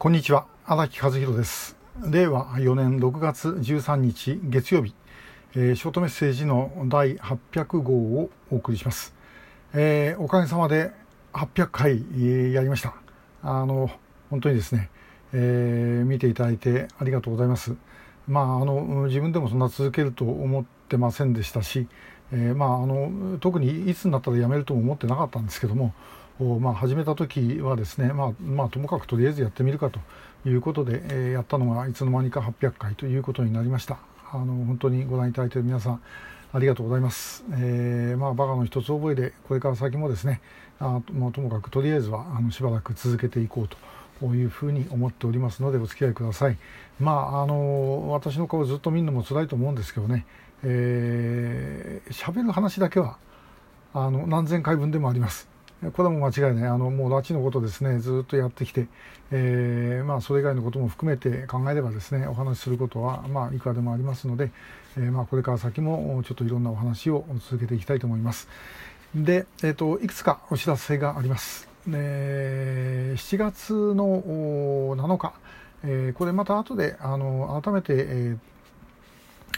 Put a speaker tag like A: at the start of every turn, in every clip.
A: こんにちは。荒木和弘です。令和4年6月13日月曜日、えー、ショートメッセージの第800号をお送りします、えー、おかげさまで800回、えー、やりました。あの本当にですね、え見ていただいてありがとうございます。まああの自分でもそんな続けると思ってませんでしたし、えまああの特にいつになったらやめるとも思ってなかったんですけどもをまあ、始めた時はですね、まあ、まあ、ともかくとりあえずやってみるかということで、えー、やったのがいつの間にか800回ということになりました。あの本当にご覧いただいている皆さんありがとうございます、えー、まあ、バカの一つ覚えでこれから先もですねあ、まあ、ともかくとりあえずはあのしばらく続けていこうというふうに思っておりますのでお付き合いください。まああの私の顔ずっと見るのも辛いと思うんですけどね、えー、喋る話だけはあの何千回分でもあります。これはも間違いないあのもう拉致のことですねずっとやってきて、えー、まあ、それ以外のことも含めて考えればですねお話しすることは、まあ、いくらでもありますので、えー、まあ、これから先もちょっといろんなお話を続けていきたいと思います。で、えーと、いくつかお知らせがあります。え7月の7日、えー、これまた後であの改めて、え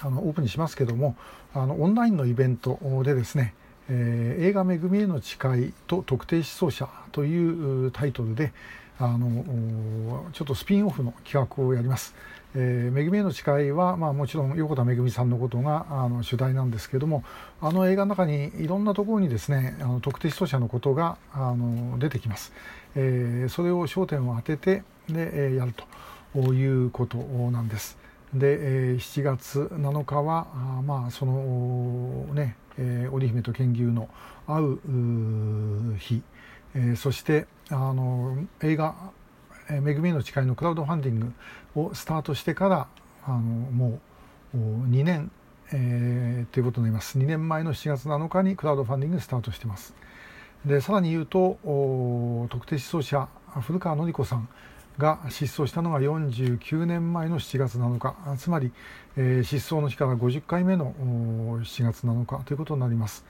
A: あのオープンにしますけどもあのオンラインのイベントでですねえー、映画「めぐみへの誓い」と「特定失踪者」というタイトルであのちょっとスピンオフの企画をやります。えー、めぐみへの誓いは、まあ、もちろん横田めぐみさんのことがあの主題なんですけどもあの映画の中にいろんなところにですねあの特定失踪者のことがあの出てきます、えー、それを焦点を当ててで、え、やるということなんですで、えー、7月7日はあまあそのねえー、織姫と剣牛の会う日、えー、そしてあの映画「えめぐみの誓い」のクラウドファンディングをスタートしてからあのもう2年、えー、ということになります。2年前の7月7日にクラウドファンディングスタートしてます。でさらに言うと特定失踪者古川典子さんが失踪したのが49年前の7月7日つまり、えー、失踪の日から50回目の7月7日ということになります。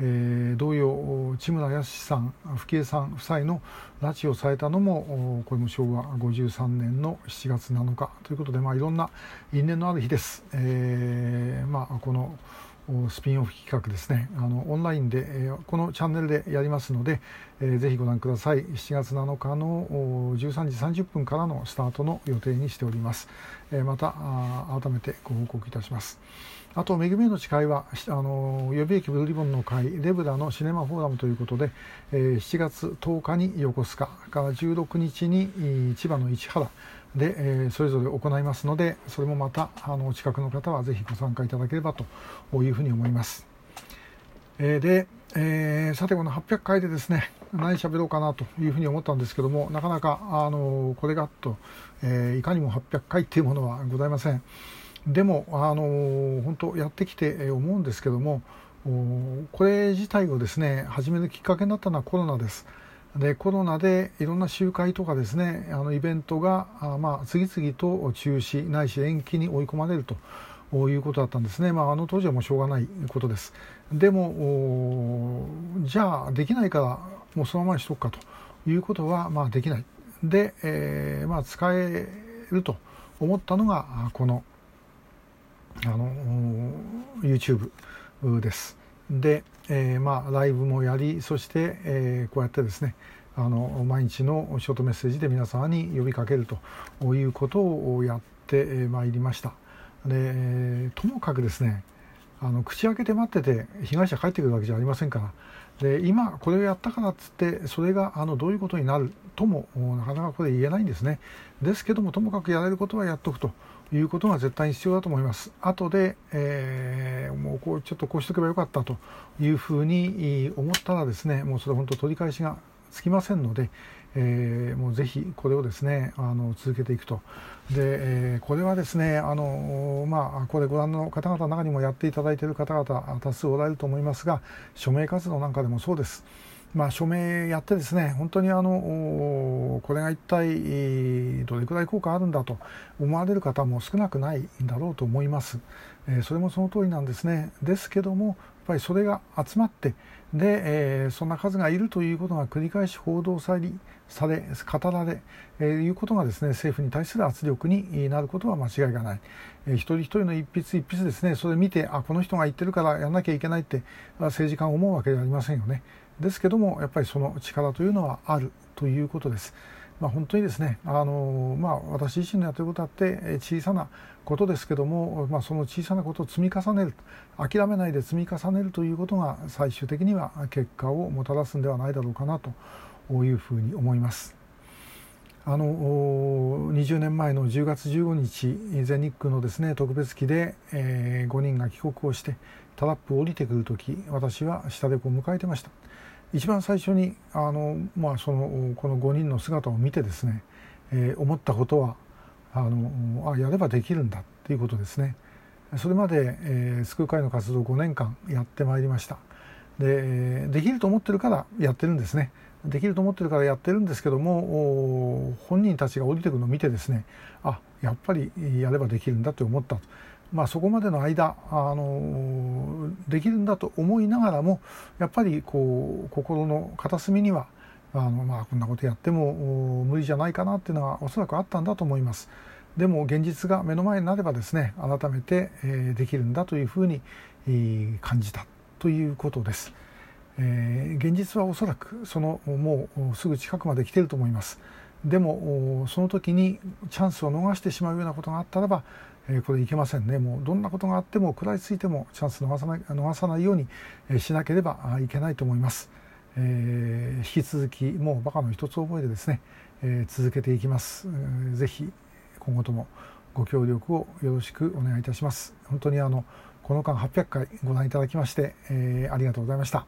A: えー、同様千村康さん富江さん夫妻の拉致をされたのもこれも昭和53年の7月7日ということで、まあ、いろんな因縁のある日です。えーまあ、このスピンオフ企画ですね。あのオンラインで、えー、このチャンネルでやりますので、えー、ぜひご覧ください。7月7日の13時30分からのスタートの予定にしております、えー、また改めてご報告いたします。あと、めぐみの誓いは、あの予備役ブルーリボンの会、レブラのシネマフォーラムということで、えー、7月10日に横須賀から16日に千葉の市原で、えー、それぞれ行いますので、それもまたあのお近くの方はぜひご参加いただければというふうに思います。えー、で、えー、さてこの800回でですね何喋ろうかなというふうに思ったんですけどもなかなかあのこれがと、えー、いかにも800回っていうものはございません。でもあの本当やってきて思うんですけどもこれ自体をですね始めるきっかけになったのはコロナです。でコロナでいろんな集会とかですねあのイベントがあ、まあ、次々と中止ないし延期に追い込まれるということだったんですね、まあ、あの当時はもうしょうがないことです。でもじゃあできないからもうそのままにしとくかと。いうことは、まあ、できない。で、えーまあ、使えると思ったのがこのあの YouTube です。で、えー、まあライブもやりそして、えー、こうやってですねあの毎日のショートメッセージで皆様に呼びかけるということをやってまいりました。でともかくですねあの口開けて待ってて被害者帰ってくるわけじゃありませんからで今これをやったからっつってそれがあのどういうことになるともなかなかこれ言えないんですねですけどもともかくやれることはやっとくということが絶対に必要だと思います後で、えー、もうこうちょっとこうしとけばよかったというふうに思ったらですねもうそれ本当取り返しがつきませんので、えー、もうぜひこれをですねあの続けていくとで、えー、これはですねあのまあこれご覧の方々の中にもやっていただいている方々多数おられると思いますが署名活動なんかでもそうです。まあ、署名やってですね本当にあのこれが一体どれくらい効果あるんだと思われる方も少なくないんだろうと思います。えそれもその通りなんですね。ですけどもやっぱりそれが集まってで、え、そんな数がいるということが繰り返し報道されされ語られ、えー、いうことがですね政府に対する圧力になることは間違いがない、え、一人一人の一筆一筆ですねそれ見てあこの人が言ってるからやんなきゃいけないって政治家は思うわけではありませんよねですけどもやっぱりその力というのはあるということです。まあ、本当にですねあの、まあ、私自身のやってることだって小さなことですけども、まあ、その小さなことを積み重ねる諦めないで積み重ねるということが最終的には結果をもたらすんではないだろうかなというふうに思います。あの20年前の10月15日全日空のですね特別機で、えー、5人が帰国をしてタラップを降りてくる時私は下でこう迎えてました。一番最初にあの、まあ、そのこの5人の姿を見てですね、えー、思ったことはあのあやればできるんだっていうことですね。それまで、えー、救う会の活動を5年間やってまいりました。でできると思ってるからやってるんですね。できると思ってるからやってるんですけども本人たちが降りてくるのを見てですねあやっぱりやればできるんだと思ったとまあ、そこまでの間あのできるんだと思いながらもやっぱりこう心の片隅にはあの、まあ、こんなことやっても無理じゃないかなっていうのはおそらくあったんだと思います。でも現実が目の前になればですね改めて、できるんだというふうに、感じたということです。えー、現実はおそらくそのもうすぐ近くまで来ていると思います。でもその時にチャンスを逃してしまうようなことがあったらばえこれいけませんね。もうどんなことがあっても食らいついてもチャンス逃さない逃さないようにしなければいけないと思います、えー、引き続きもうバカの一つ覚えでですね、え、続けていきます、えー、ぜひ今後ともご協力をよろしくお願いいたします。本当にあのこの間800回ご覧いただきまして、え、ありがとうございました。